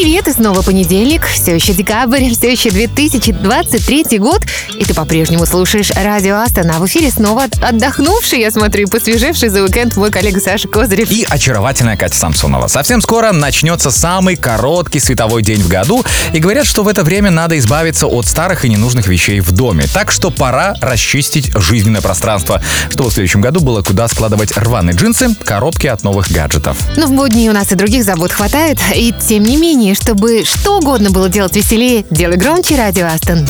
Привет, и снова понедельник, все еще декабрь, все еще 2023 год, и ты по-прежнему слушаешь радио Астана. А в эфире снова отдохнувший, я смотрю, и посвежевший за уикенд мой коллега Саша Козырев. И очаровательная Катя Самсонова. Совсем скоро начнется самый короткий световой день в году, и говорят, что в это время надо избавиться от старых и ненужных вещей в доме. Так что пора расчистить жизненное пространство, чтобы в следующем году было куда складывать рваные джинсы, коробки от новых гаджетов. Но в будни у нас и других забот хватает, и тем не менее, чтобы что угодно было делать веселее, делай громче радио Астон.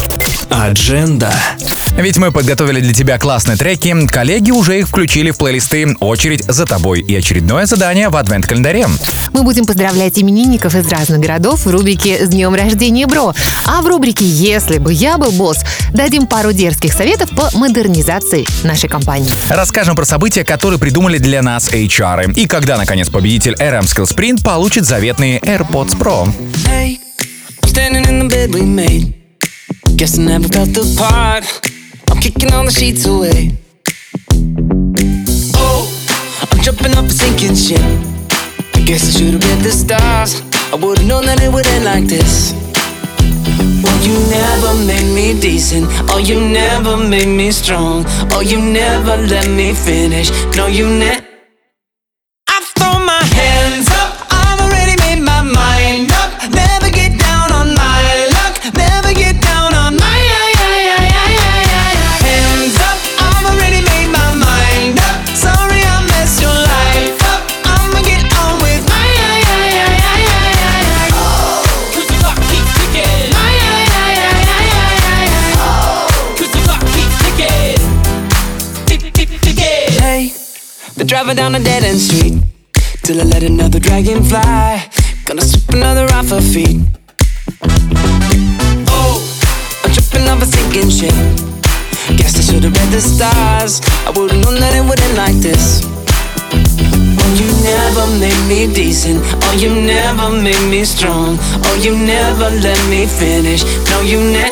Адженда. Ведь мы подготовили для тебя классные треки, коллеги уже их включили в плейлисты «Очередь за тобой» и очередное задание в адвент-календаре. Мы будем поздравлять именинников из разных городов в рубрике «С днем рождения, бро». А в рубрике «Если бы я был босс» дадим пару дерзких советов по модернизации нашей компании. Расскажем про события, которые придумали для нас HR. И когда, наконец, победитель RM Skill Sprint получит заветные AirPods Pro. Hey, standing in the bed we made. Guess I never felt the part. Kicking all the sheets away. Oh, I'm jumping off a sinking ship. I guess I should've read the stars. I would've known that it would end like this. Well, you never made me decent. Oh, you never made me strong. Oh, you never let me finish. No, you never. Driving down a dead end street till I let another dragon fly. Gonna sweep another off her feet. Oh, I'm tripping off a sinking ship. Guess I should've read the stars. I would've known that it would end like this. Oh, you never made me decent. Oh, you never made me strong. Oh, you never let me finish. No, you never.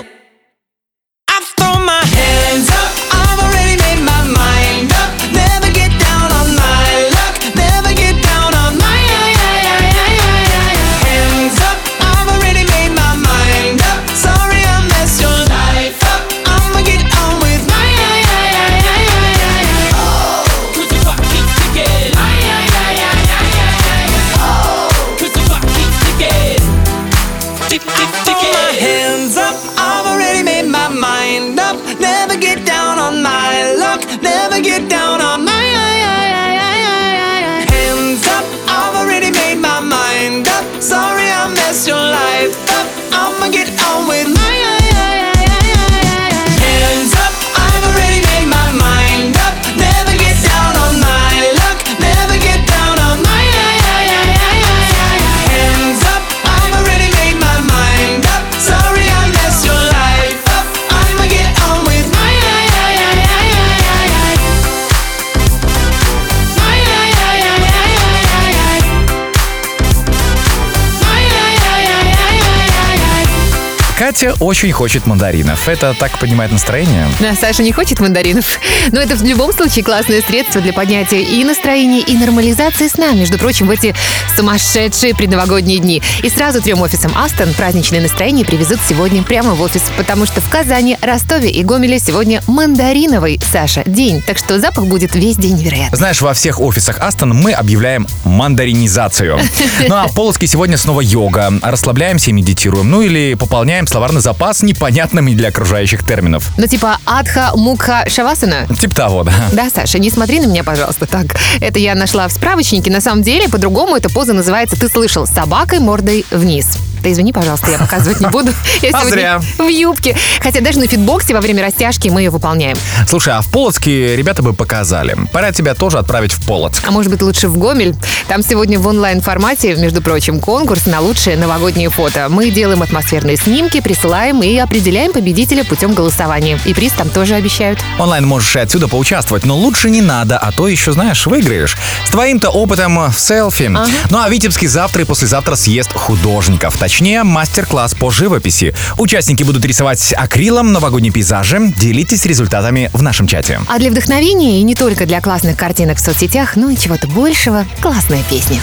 Катя очень хочет мандаринов. Это так поднимает настроение? Да, Саша не хочет мандаринов. Но это в любом случае классное средство для поднятия и настроения, и нормализации сна, между прочим, в эти сумасшедшие предновогодние дни. И сразу трем офисам Астон праздничное настроение привезут сегодня прямо в офис, потому что в Казани, Ростове и Гомеле сегодня мандариновый, Саша, день. Так что запах будет весь день невероятный. Знаешь, во всех офисах Астон мы объявляем мандаринизацию. Ну а в Полоцке сегодня снова йога. Расслабляемся и медитируем. Ну или пополняем словарный запас непонятными для окружающих терминов. Ну типа адхо мукха шванасана. Типа того, да. Да, Саша, не смотри на меня, пожалуйста, так. Это я нашла в справочнике. На самом деле, по-другому эта поза называется «Ты слышал?» собакой мордой вниз. Ты извини, пожалуйста, я показывать не буду. Я А зря. в юбке. Хотя даже на фитбоксе во время растяжки мы ее выполняем. Слушай, а в Полоцке ребята бы показали. Пора тебя тоже отправить в Полоцк. А может быть лучше в Гомель? Там сегодня в онлайн-формате, между прочим, конкурс на лучшие новогодние фото. Мы делаем атмосферные снимки, присылаем и определяем победителя путем голосования. И приз там тоже обещают. Онлайн можешь и отсюда поучаствовать, но лучше не надо, а то еще, знаешь, выиграешь. С твоим-то опытом в селфи. Ну а Витебский завтра и послезавтра съест художников. Точнее мастер-класс по живописи. Участники будут рисовать акрилом новогодние пейзажи. Делитесь результатами в нашем чате. А для вдохновения и не только для классных картинок в соцсетях, но и чего-то большего, классная песня.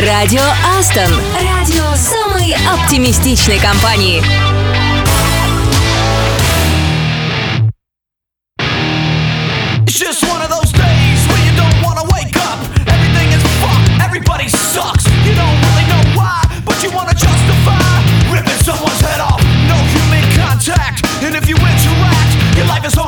Радио Астон. Радио самой оптимистичной компании. Just one your life is on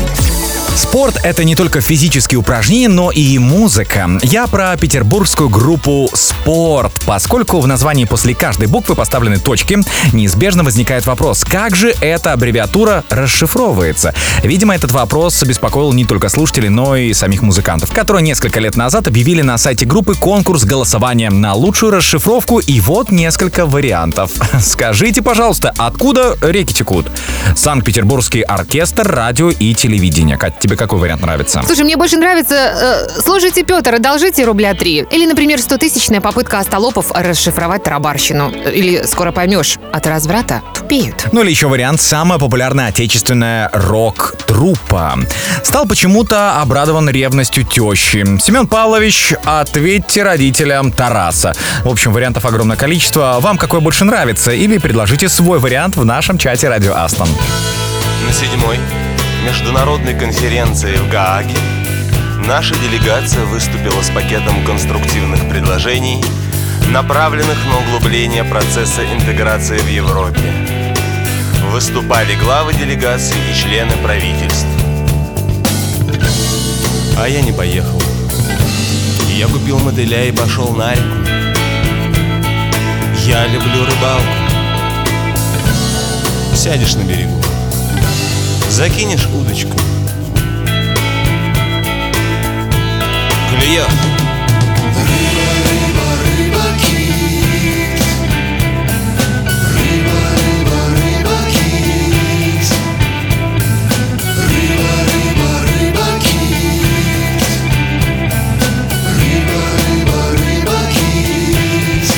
Спорт — это не только физические упражнения, но и музыка. Я про петербургскую группу «Спорт». Поскольку в названии после каждой буквы поставлены точки, неизбежно возникает вопрос, как же эта аббревиатура расшифровывается? Видимо, этот вопрос беспокоил не только слушателей, но и самих музыкантов, которые несколько лет назад объявили на сайте группы конкурс голосования на лучшую расшифровку, и вот несколько вариантов. Скажите, пожалуйста, откуда реки текут? Санкт-Петербургский оркестр, радио и телевидение. Кать, тебе какой вариант нравится? Слушай, мне больше нравится э, «Слушайте, Петр, одолжите рубля три». Или, например, «100-тысячная попытка остолопов расшифровать тарабарщину». Или «Скоро поймешь, от разврата тупеют». Ну или еще вариант «Самая популярная отечественная рок-труппа». Стал почему-то обрадован ревностью тещи. Семен Павлович, ответьте родителям Тараса. В общем, вариантов огромное количество. Вам какой больше нравится? Или предложите свой вариант в нашем чате Радио Астон. На седьмой международной конференции в Гааге наша делегация выступила с пакетом конструктивных предложений, направленных на углубление процесса интеграции в Европе. Выступали главы делегаций и члены правительств. А я не поехал. Я купил мотыля и пошел на реку. Я люблю рыбалку. Сядешь на берегу, Закинешь удочку. Клюет Рыба, рыба, рыба, кит Рыба, рыба, рыба, кит Рыба, рыба, рыба, кит Рыба, рыба, рыба, кит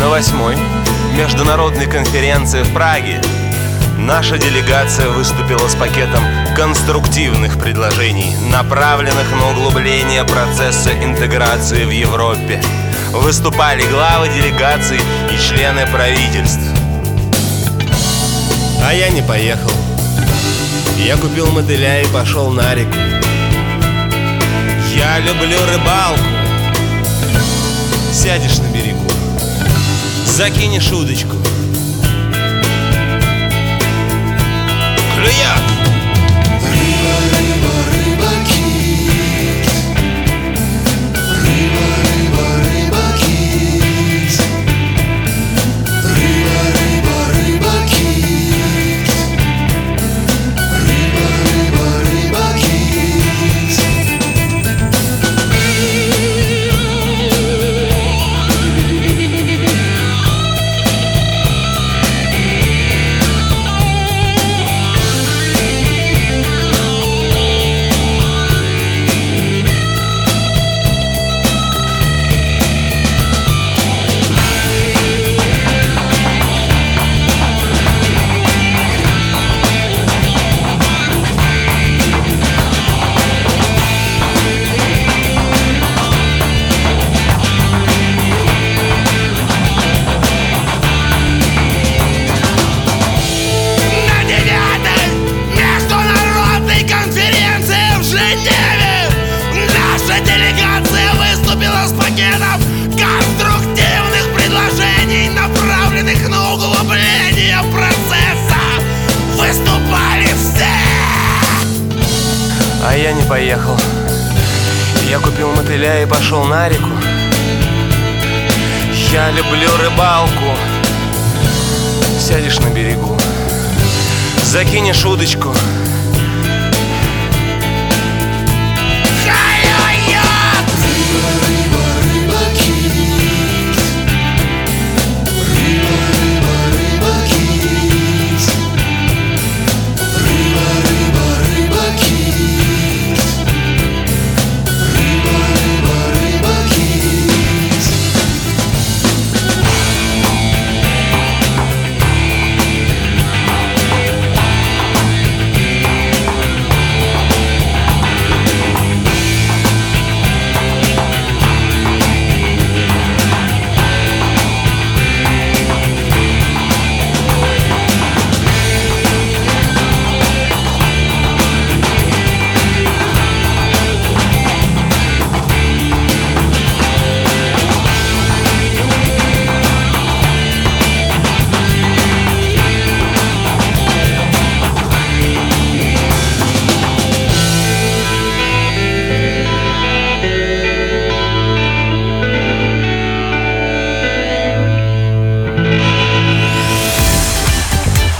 На восьмой международной конференции в Праге наша делегация выступила с пакетом конструктивных предложений, направленных на углубление процесса интеграции в Европе. Выступали главы делегаций и члены правительств. А я не поехал. Я купил мотыля и пошел на реку. Я люблю рыбалку. Сядешь на берегу, закинешь удочку.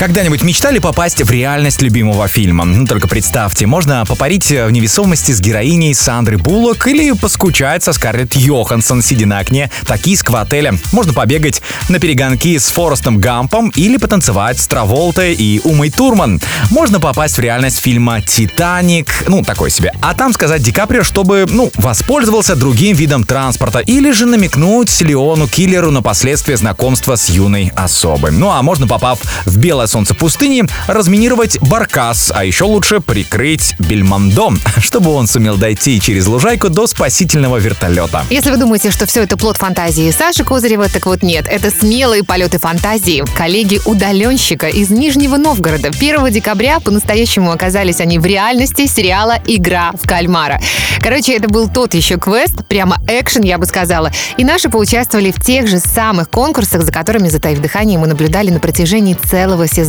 Когда-нибудь мечтали попасть в реальность любимого фильма? Ну, только представьте, можно попарить в невесомости с героиней Сандры Буллок или поскучать со Скарлетт Йоханссон, сидя на окне токийского отеля. Можно побегать на перегонки с Форестом Гампом или потанцевать с Траволтой и Умой Турман. Можно попасть в реальность фильма «Титаник», ну, такой себе. А там сказать Ди Каприо, чтобы, ну, воспользовался другим видом транспорта или же намекнуть Леону Киллеру на последствия знакомства с юной особой. Ну, а можно, попав в белое солнце пустыни, разминировать баркас, а еще лучше прикрыть Бельмондо, чтобы он сумел дойти через лужайку до спасительного вертолета. Если вы думаете, что все это плод фантазии Саши Козырева, так вот нет. Это смелые полеты фантазии. Коллеги-удаленщика из Нижнего Новгорода. 1 декабря по-настоящему оказались они в реальности сериала «Игра в кальмара». Короче, это был тот еще квест, прямо экшен, я бы сказала. И наши поучаствовали в тех же самых конкурсах, за которыми, затаив дыхание, мы наблюдали на протяжении целого сезона.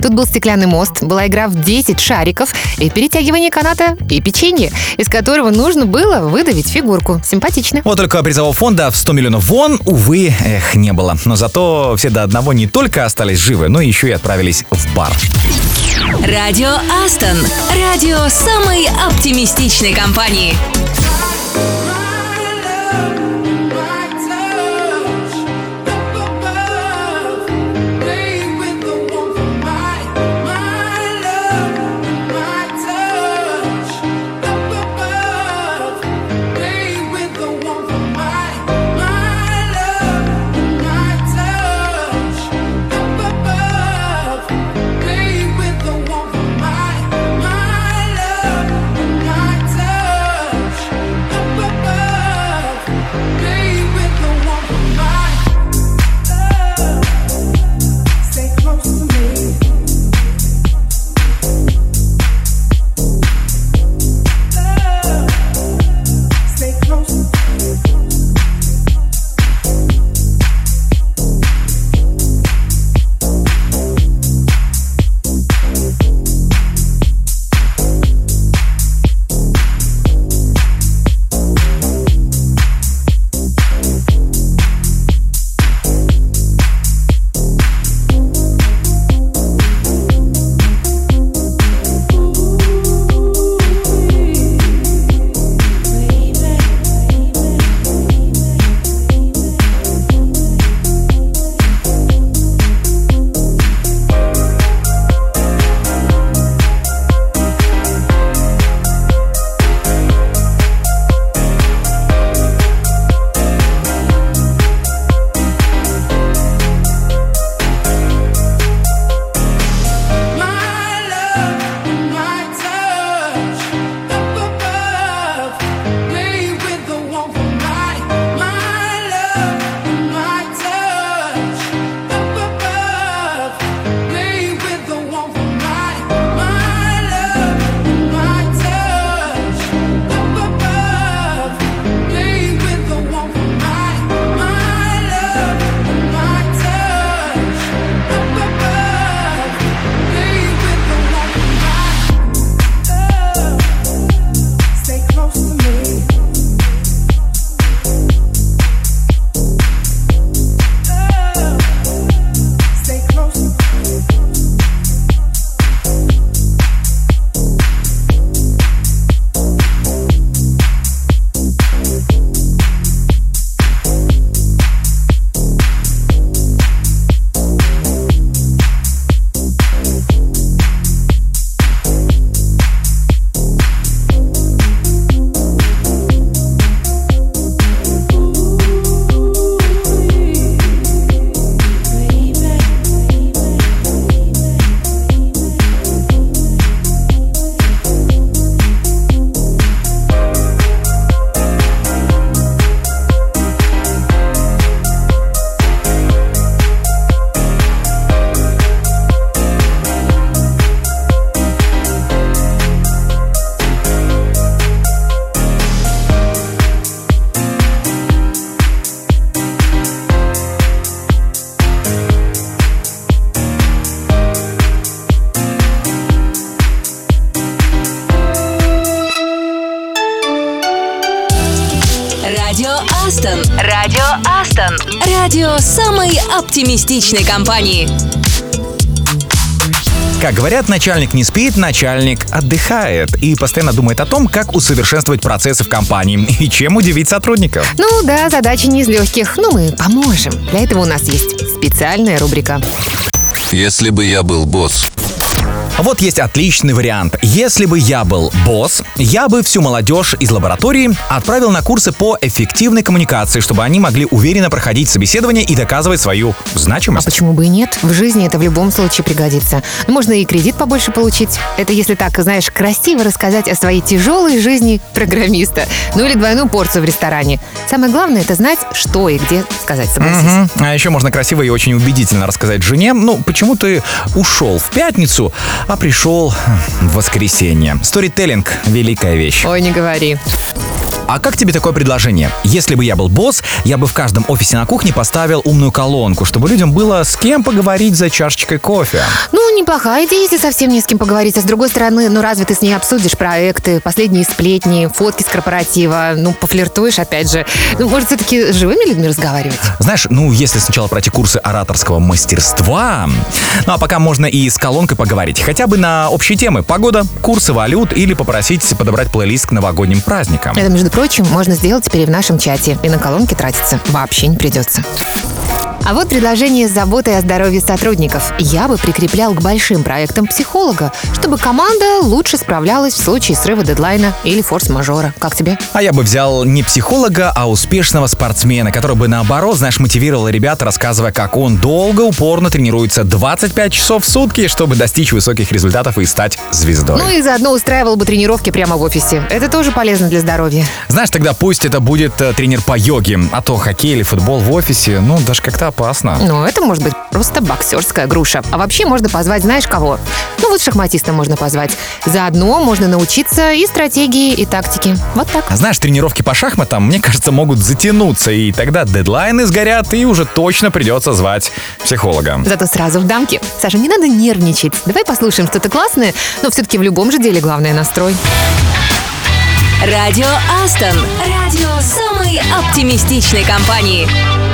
Тут был стеклянный мост, была игра в 10 шариков и перетягивание каната и печенье, из которого нужно было выдавить фигурку. Симпатично. Вот только призового фонда в 100 миллионов вон, увы, эх, не было. Но зато все до одного не только остались живы, но еще и отправились в бар. Радио Астон. Радио самой оптимистичной компании. Оптимистичной компании. Как говорят, начальник не спит, начальник отдыхает и постоянно думает о том, как усовершенствовать процессы в компании и чем удивить сотрудников. Ну да, задача не из легких, но мы поможем. Для этого у нас есть специальная рубрика. Если бы я был босс. Вот есть отличный вариант. Если бы я был босс, я бы всю молодежь из лаборатории отправил на курсы по эффективной коммуникации, чтобы они могли уверенно проходить собеседование и доказывать свою А значимость. почему бы и нет? В жизни это в любом случае пригодится. Можно и кредит побольше получить. Это если так, знаешь, красиво рассказать о своей тяжелой жизни программиста. Ну или двойную порцию в ресторане. Самое главное это знать, что и где сказать, согласись. Мгм. А еще можно красиво и очень убедительно рассказать жене, ну, почему ты ушел в пятницу, а пришел в воскресенье. Сторителлинг — великая вещь. Ой, не говори. А как тебе такое предложение? Если бы я был босс, я бы в каждом офисе на кухне поставил умную колонку, чтобы людям было с кем поговорить за чашечкой кофе. Ну, неплохая идея, если совсем не с кем поговорить. А с другой стороны, ну разве ты с ней обсудишь проекты, последние сплетни, фотки с корпоратива? Ну, пофлиртуешь, опять же. Ну, может, все-таки с живыми людьми разговаривать? Знаешь, ну, если сначала пройти курсы ораторского мастерства, ну, а пока можно и с колонкой поговорить. Хотя бы на общие темы. Погода, курсы валют или попросить подобрать плейлист к новогодним праздникам. Это, между прочим, можно сделать теперь и в нашем чате. И на колонке тратиться вообще не придется. А вот предложение с заботой о здоровье сотрудников. Я бы прикреплял к большим проектам психолога, чтобы команда лучше справлялась в случае срыва дедлайна или форс-мажора. Как тебе? А я бы взял не психолога, а успешного спортсмена, который бы наоборот, знаешь, мотивировал ребят, рассказывая, как он долго, упорно тренируется 25 часов в сутки, чтобы достичь высоких результатов и стать звездой. Ну и заодно устраивал бы тренировки прямо в офисе. Это тоже полезно для здоровья. Знаешь, тогда пусть это будет э, тренер по йоге, а то хоккей или футбол в офисе, ну, даже как-то опасно. Но это может быть просто боксерская груша. А вообще можно позвать знаешь кого? Ну вот шахматиста можно позвать. Заодно можно научиться и стратегии, и тактике. Вот так. А знаешь, тренировки по шахматам, мне кажется, могут затянуться, и тогда дедлайны сгорят, и уже точно придется звать психолога. Зато сразу в дамке. Саша, не надо нервничать. Давай послушаем что-то классное, но все-таки в любом же деле главное настрой. Радио Астон. Радио самой оптимистичной компании.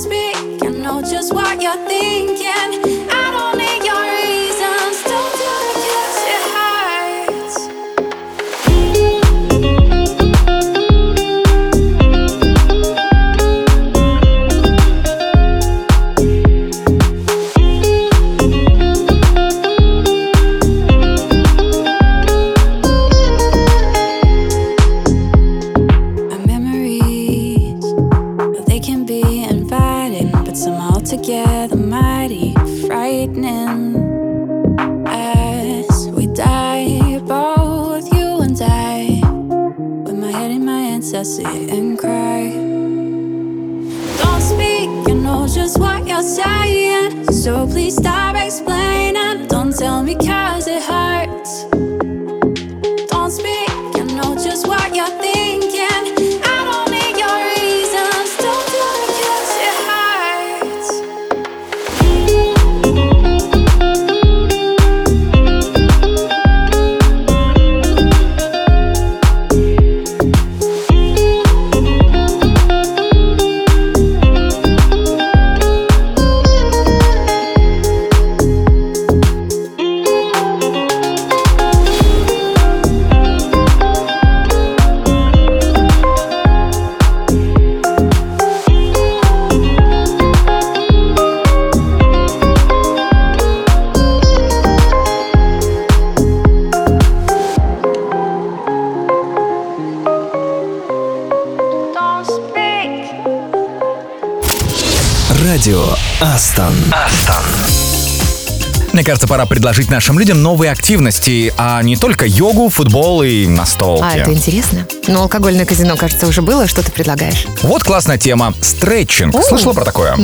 Speak, you know just what you're thinking. Sit and cry. Don't speak, you know just what you're saying. So please stop explaining. Don't tell me cause Астон. Астон. Мне кажется, пора предложить нашим людям новые активности, а не только йогу, футбол и настолки. А, это интересно. Ну, алкогольное казино, кажется, уже было. Что ты предлагаешь? Вот классная тема. Стретчинг. О. Слышала про такое?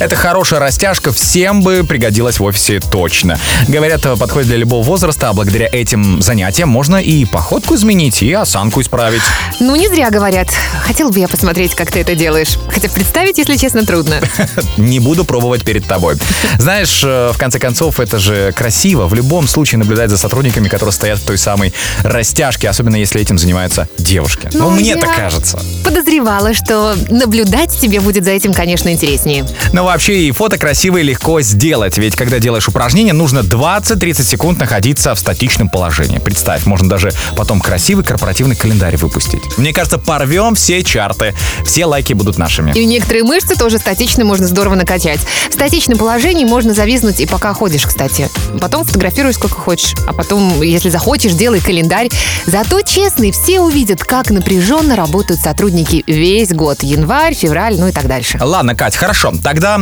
Это хорошая растяжка, всем бы пригодилась в офисе точно. Говорят, подходит для любого возраста, а благодаря этим занятиям можно и походку изменить, и осанку исправить. Ну, не зря говорят. Хотел бы я посмотреть, как ты это делаешь. Хотя представить, если честно, трудно. Не буду пробовать перед тобой. Знаешь, э, в конце концов, это же красиво. В любом случае наблюдать за сотрудниками, которые стоят в той самой растяжке, особенно если этим занимаются девушки. Ну, Ну, мне так кажется. Подозревала, что наблюдать тебе будет за этим, конечно, интереснее. Но вообще и фото красивое легко сделать, ведь когда делаешь упражнение, нужно 20-30 секунд находиться в статичном положении. Представь, можно даже потом красивый корпоративный календарь выпустить. Мне кажется, порвем все чарты, все лайки будут нашими. И некоторые мышцы тоже статично можно здорово накачать. В статичном положении можно зависнуть и пока ходишь, кстати. Потом фотографируй сколько хочешь. А потом, если захочешь, делай календарь. Зато честный, все увидят, как напряженно работают сотрудники весь год. Январь, февраль, ну и так дальше. Ладно, Кать, хорошо. Тогда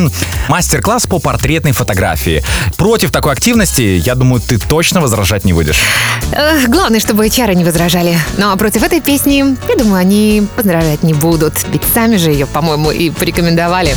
мастер-класс по портретной фотографии. Против такой активности, я думаю, ты точно возражать не будешь. Эх, главное, чтобы HR не возражали. Ну а против этой песни, я думаю, они возражать не будут. Ведь сами же ее, по-моему, и порекомендовали.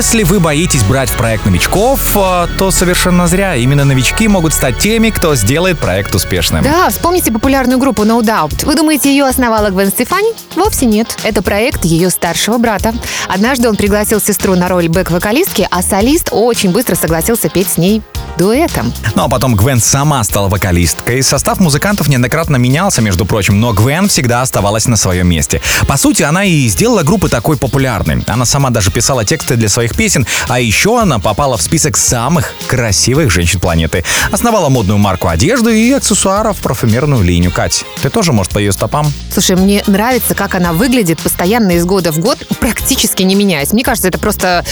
Если вы боитесь брать в проект новичков, э, то совершенно зря. Именно новички могут стать теми, кто сделает проект успешным. Да, вспомните популярную группу No Doubt. Вы думаете, ее основала Гвен Стефани? Вовсе нет. Это проект ее старшего брата. Однажды он пригласил сестру на роль бэк-вокалистки, а солист очень быстро согласился петь с ней дуэтом. Ну а потом Гвен сама стала вокалисткой. Состав музыкантов неоднократно менялся, между прочим, но Гвен всегда оставалась на своем месте. По сути, она и сделала группы такой популярной. Она сама даже писала тексты для своих своих песен, а еще она попала в список самых красивых женщин планеты. Основала модную марку одежды и аксессуаров, парфюмерную линию. Кать, ты тоже, может, по ее стопам? Слушай, мне нравится, как она выглядит постоянно из года в год, практически не меняясь. Мне кажется, это просто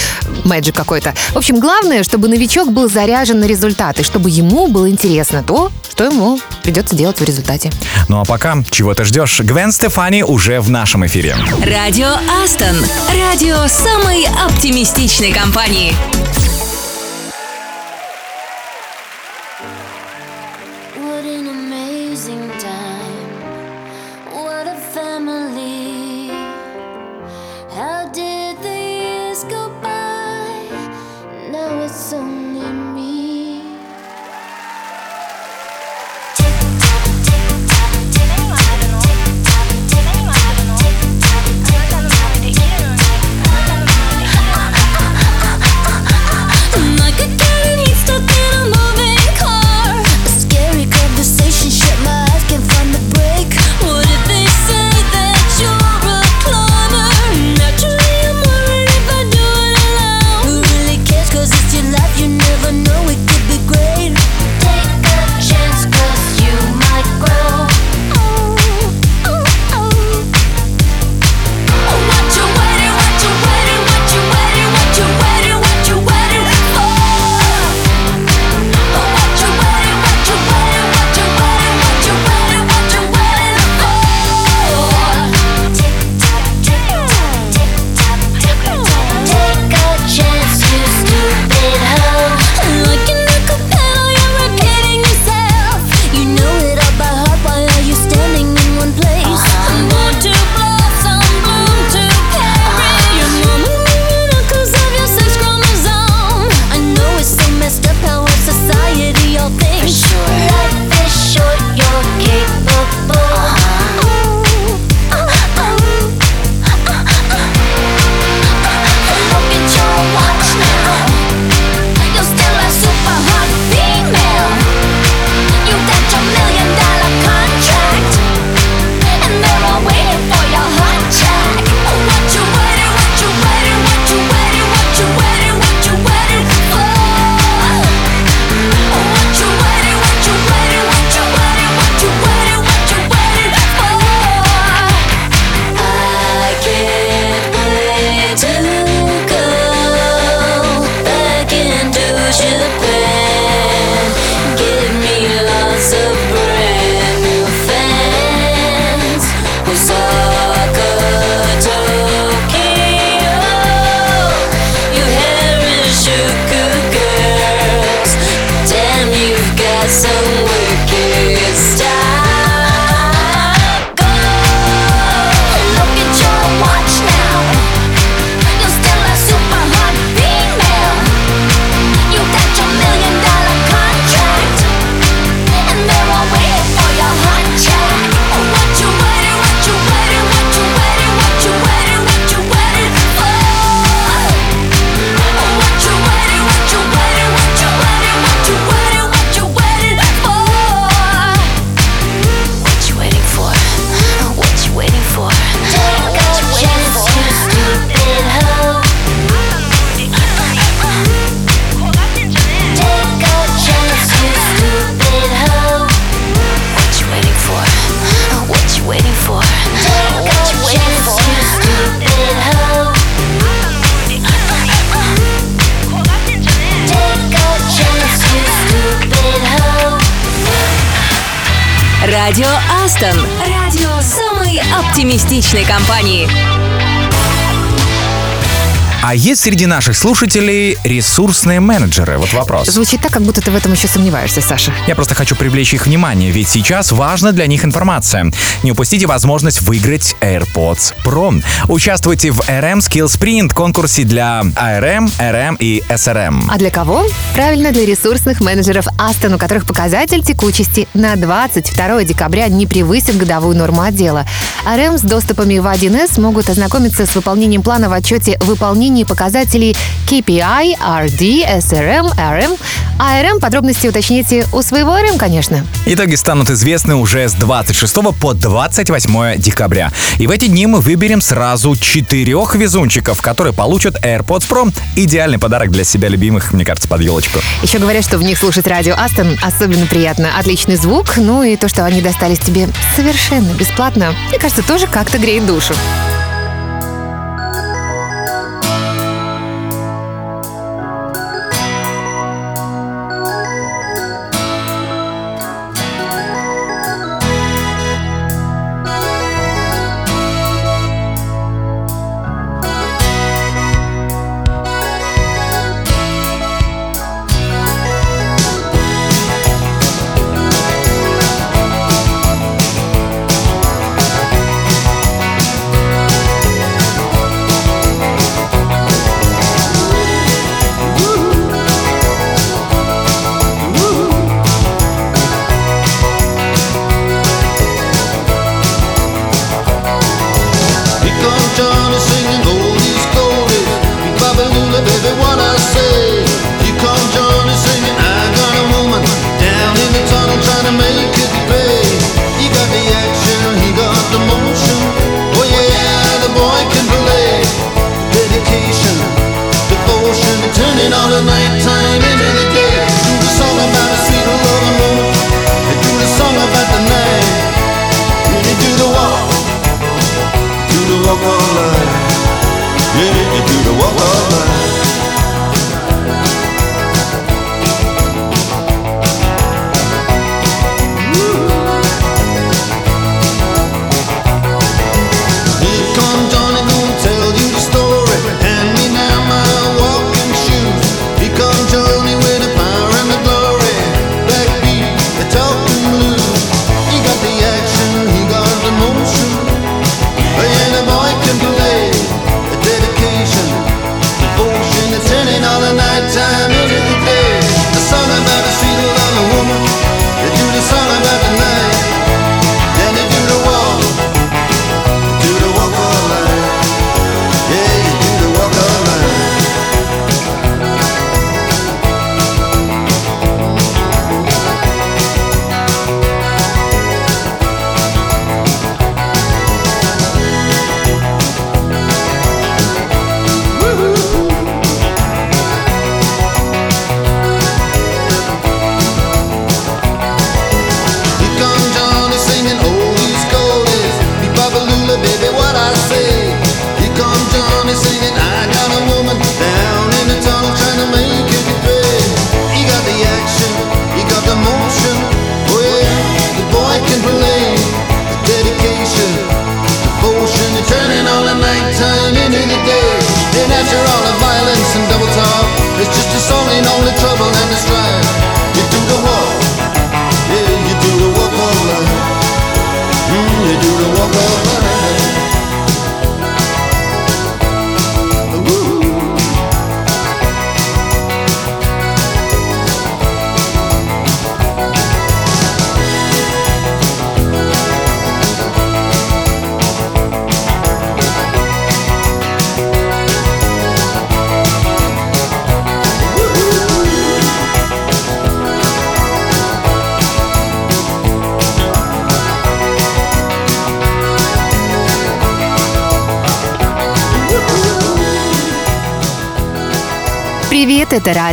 мэджик какой-то. В общем, главное, чтобы новичок был заряжен на результаты, чтобы ему было интересно то, что ему придется делать в результате. Ну а пока, чего ты ждешь? Гвен Стефани уже в нашем эфире. Радио Астон. Радио самой оптимистичной отличной компании. оптимистичной компании. А есть среди наших слушателей ресурсные менеджеры? Вот вопрос. Звучит так, как будто ты в этом еще сомневаешься, Саша. Я просто хочу привлечь их внимание, ведь сейчас важна для них информация. Не упустите возможность выиграть AirPods Pro. Участвуйте в RM Skill Sprint конкурсе для ARM, RM и SRM. А для кого? Правильно, для ресурсных менеджеров Aston, у которых показатель текучести на 22 декабря не превысит годовую норму отдела. RM с доступами в 1С могут ознакомиться с выполнением плана в отчете выполнения показателей KPI, RD, SRM, RM. А RM подробности уточните у своего RM, конечно. Итоги станут известны уже с 26 по 28 декабря. И в эти дни мы выберем сразу четырех везунчиков, которые получат AirPods Pro. Идеальный подарок для себя любимых, мне кажется, под елочку. Еще говорят, что в них слушать радио Астон особенно приятно. Отличный звук, ну и то, что они достались тебе совершенно бесплатно, мне кажется, тоже как-то греет душу.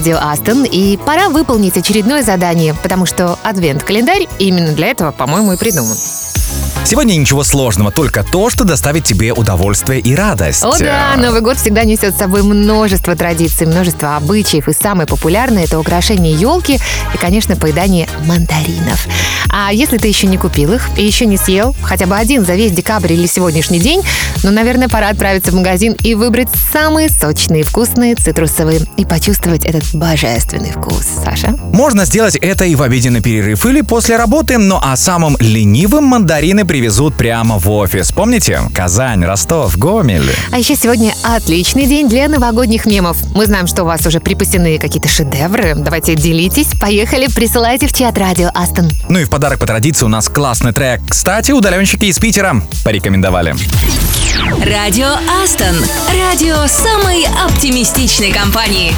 Радио Астон, и пора выполнить очередное задание, потому что адвент-календарь именно для этого, по-моему, и придуман. Сегодня ничего сложного, только то, что доставит тебе удовольствие и радость. О да, Новый год всегда несет с собой множество традиций, множество обычаев. И самое популярное – это украшение елки и, конечно, поедание мандаринов. А если ты еще не купил их и еще не съел хотя бы один за весь декабрь или сегодняшний день, ну, наверное, пора отправиться в магазин и выбрать самые сочные, вкусные, цитрусовые и почувствовать этот божественный вкус. Саша? Можно сделать это и в обеденный перерыв или после работы, ну а самым ленивым мандарины привезут прямо в офис. Помните? Казань, Ростов, Гомель. А еще сегодня отличный день для новогодних мемов. Мы знаем, что у вас уже припасены какие-то шедевры. Давайте делитесь. Поехали, присылайте в чат радио Астон. Ну и в подарок по традиции у нас классный трек. Кстати, удаленщики из Питера порекомендовали. Радио Астон. Радио самой оптимистичной компании.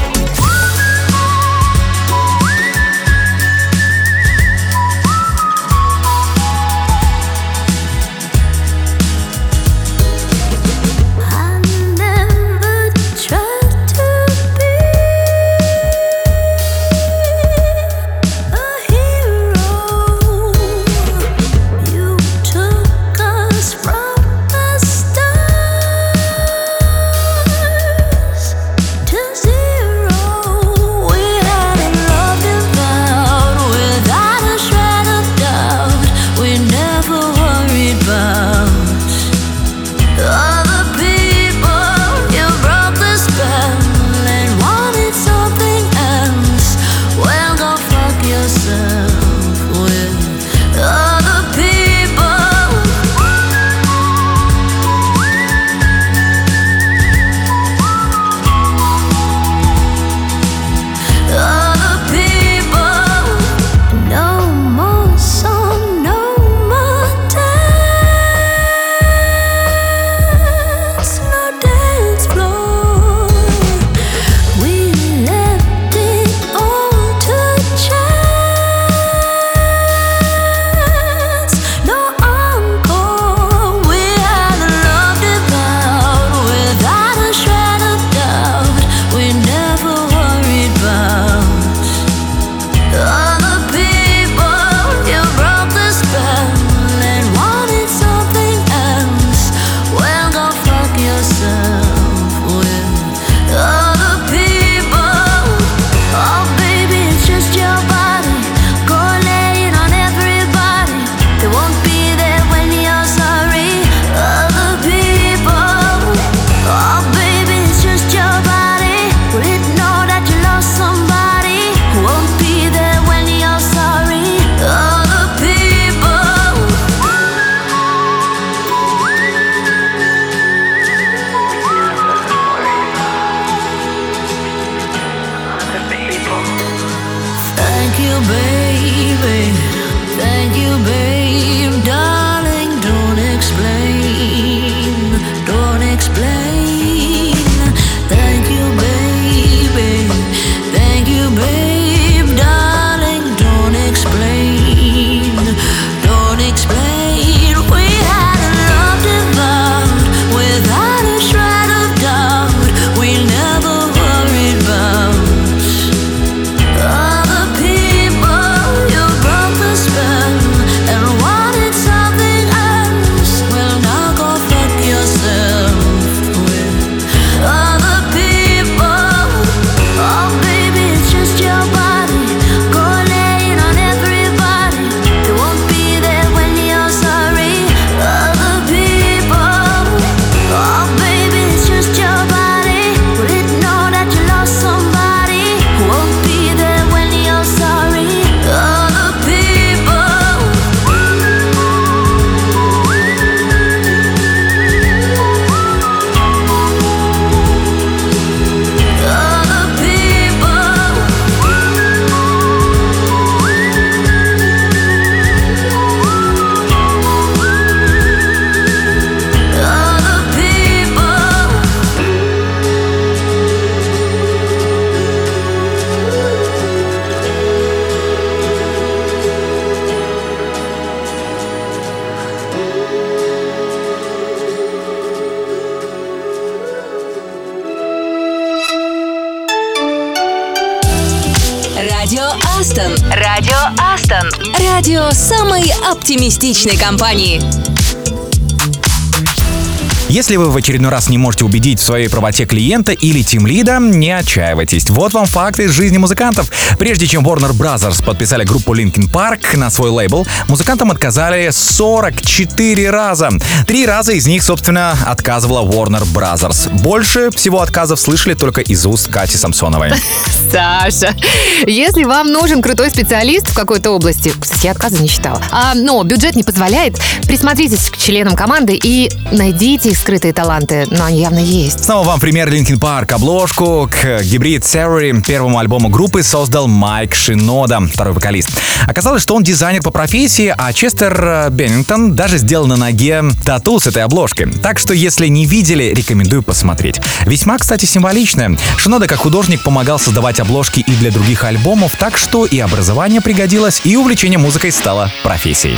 Оптимистичной компании. Если вы в очередной раз не можете убедить в своей правоте клиента или тимлида, не отчаивайтесь. Вот вам факты из жизни музыкантов. Прежде чем Warner Brothers подписали группу Linkin Park на свой лейбл, музыкантам отказали 44 раза. Три раза из них, собственно, отказывала Warner Brothers. Больше всего отказов слышали только из уст Кати Самсоновой. Саша, если вам нужен крутой специалист в какой-то области, кстати, я отказа не считала, а, но бюджет не позволяет, присмотритесь к членам команды и найдите их скрытые таланты, но они явно есть. Снова вам пример Linkin Park. Обложку к гибрид Theory, первому альбому группы, создал Майк Шинода, второй вокалист. Оказалось, что он дизайнер по профессии, а Честер э, Беннингтон даже сделал на ноге тату с этой обложкой. Так что, если не видели, рекомендую посмотреть. Весьма, кстати, символичная. Шинода как художник помогал создавать обложки и для других альбомов, так что и образование пригодилось, и увлечение музыкой стало профессией.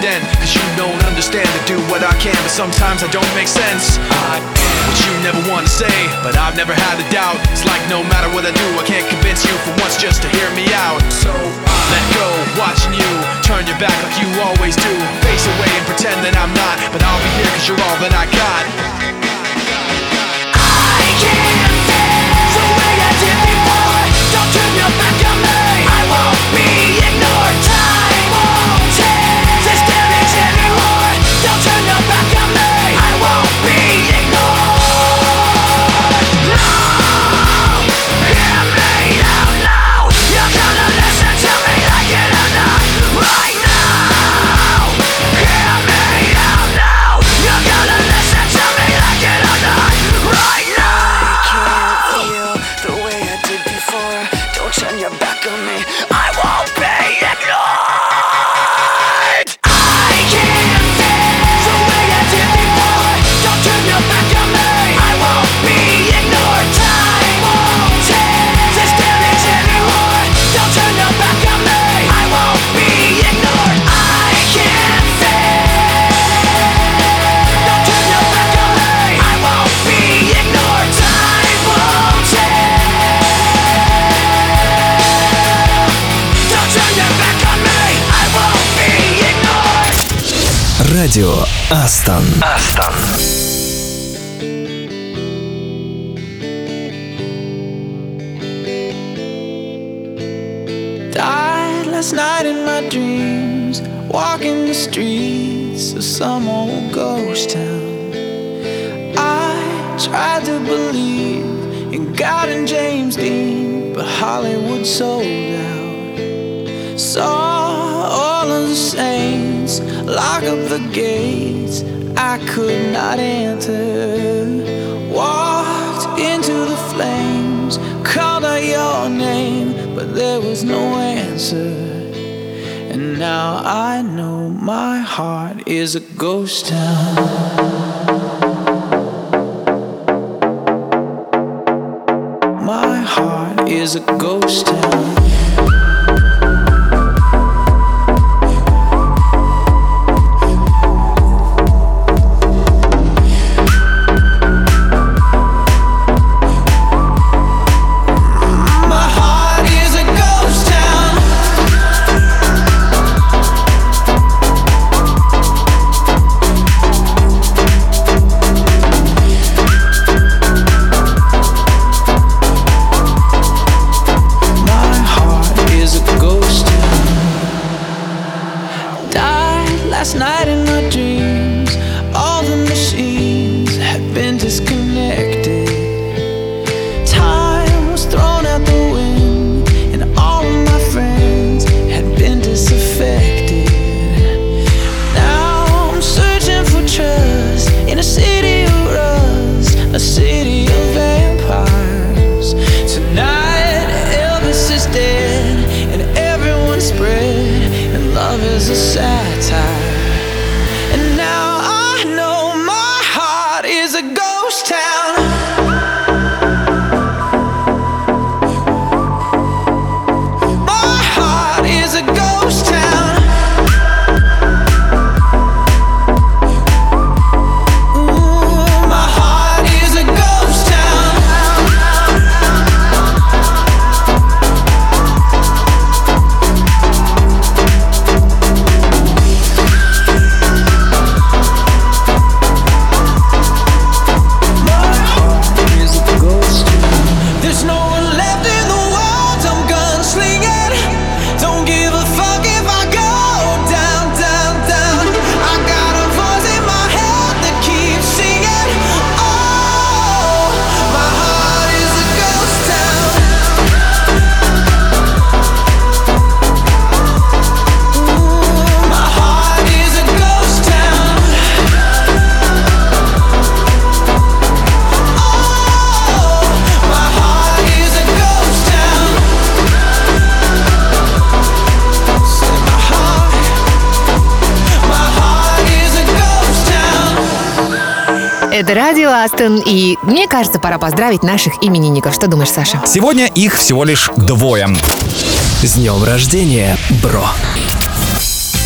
unconfident, cause you don't understand to do what I can, but sometimes I don't make sense. I am what you never want to say, but I've never had a doubt. It's like no matter what I do, I can't convince you for once just to hear me out. So I let go, watching you turn your back like you always do. Face away and pretend that I'm not, but I'll be here cause you're all that I got. Радио Астон. Астон. Is a ghost town. My heart is a ghost town. Это радио Астон, и мне кажется, пора поздравить наших именинников. Что думаешь, Саша? Сегодня их всего лишь двое. С днем рождения, бро!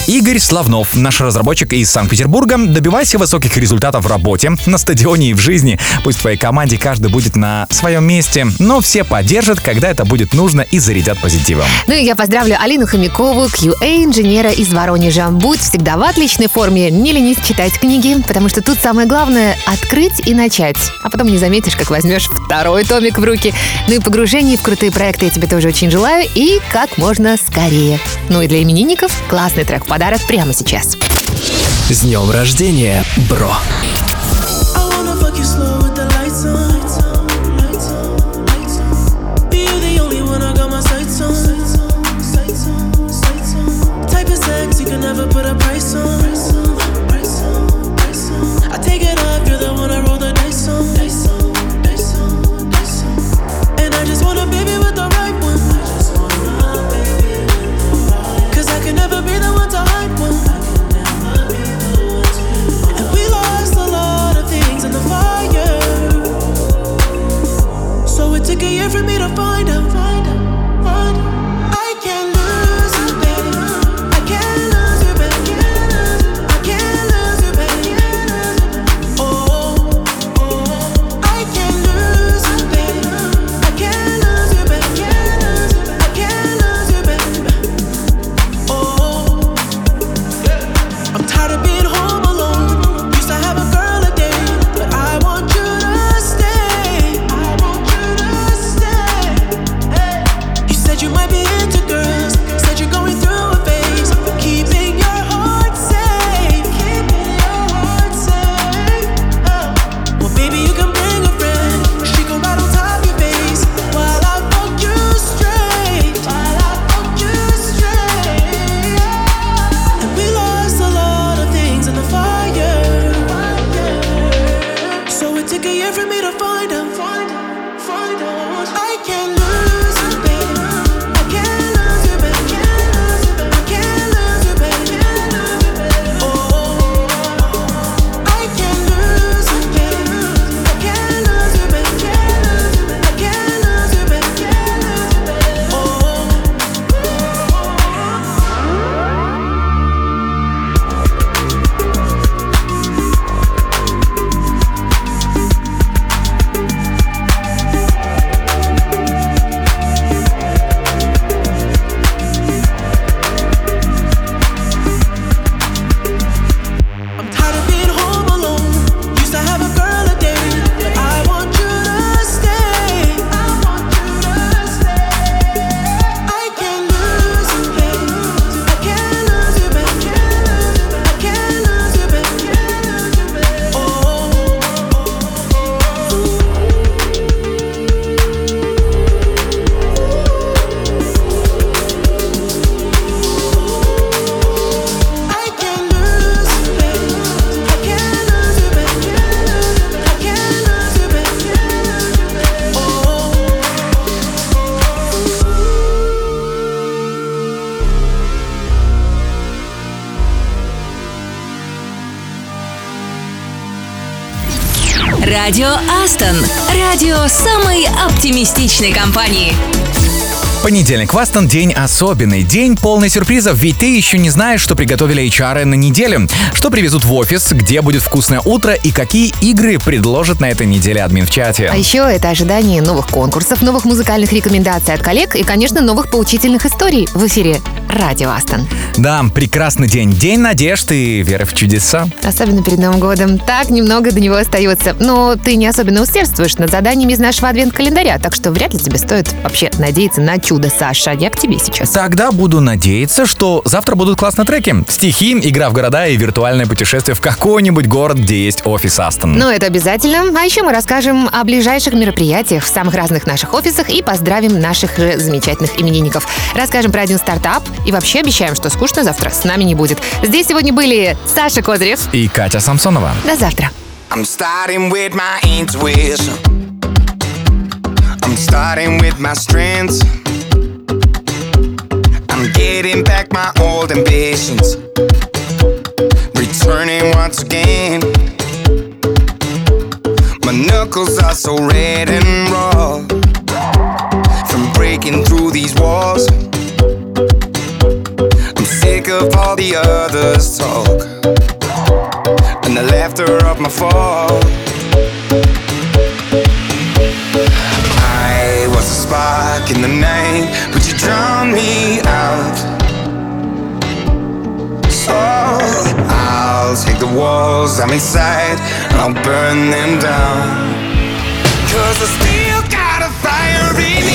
Игорь Славнов, наш разработчик из Санкт-Петербурга. Добивайся высоких результатов в работе, на стадионе и в жизни. Пусть в твоей команде каждый будет на своем месте, но все поддержат, когда это будет нужно и зарядят позитивом. Ну и я поздравлю Алину Хомякову, QA-инженера из Воронежа. Будь всегда в отличной форме, не ленись читать книги, потому что тут самое главное — открыть и начать. А потом не заметишь, как возьмешь второй томик в руки. Ну и погружений в крутые проекты я тебе тоже очень желаю и как можно скорее. Ну и для именинников классный трек подарок прямо сейчас. С днем рождения, бро! taking year for me to find out. Find out. Радио Астон. Радио самой оптимистичной компании. Понедельник в Астон день особенный, день полный сюрпризов, ведь ты еще не знаешь, что приготовили HR на неделю, что привезут в офис, где будет вкусное утро и какие игры предложат на этой неделе админ в чате. А еще это ожидание новых конкурсов, новых музыкальных рекомендаций от коллег и, конечно, новых поучительных историй в эфире Радио Астон. Да, прекрасный день, день надежд и веры в чудеса. Особенно перед Новым годом. Так немного до него остается. Но ты не особенно усердствуешь над заданиями из нашего адвент-календаря, так что вряд ли тебе стоит вообще надеяться на чудо, Саша. Я к тебе сейчас. Тогда буду надеяться, что завтра будут классные треки. Стихи, игра в города и виртуальное путешествие в какой-нибудь город, где есть офис Астон. Ну, это обязательно. А еще мы расскажем о ближайших мероприятиях в самых разных наших офисах и поздравим наших замечательных именинников. Расскажем про один стартап и вообще обещаем, что скучно завтра с нами не будет. Здесь сегодня были Саша Козырев. И Катя Самсонова. До завтра. I'm starting with my intuition. I'm starting with my strengths. I'm getting back my old ambitions. Returning once again. My knuckles are so red and raw. From breaking through these walls. The others' talk. And the laughter of my fall. I was a spark in the night, but you drowned me out. So I'll take the walls I'm inside and I'll burn them down. Cause I still got a fire in me.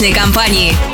Оптимистичной компании.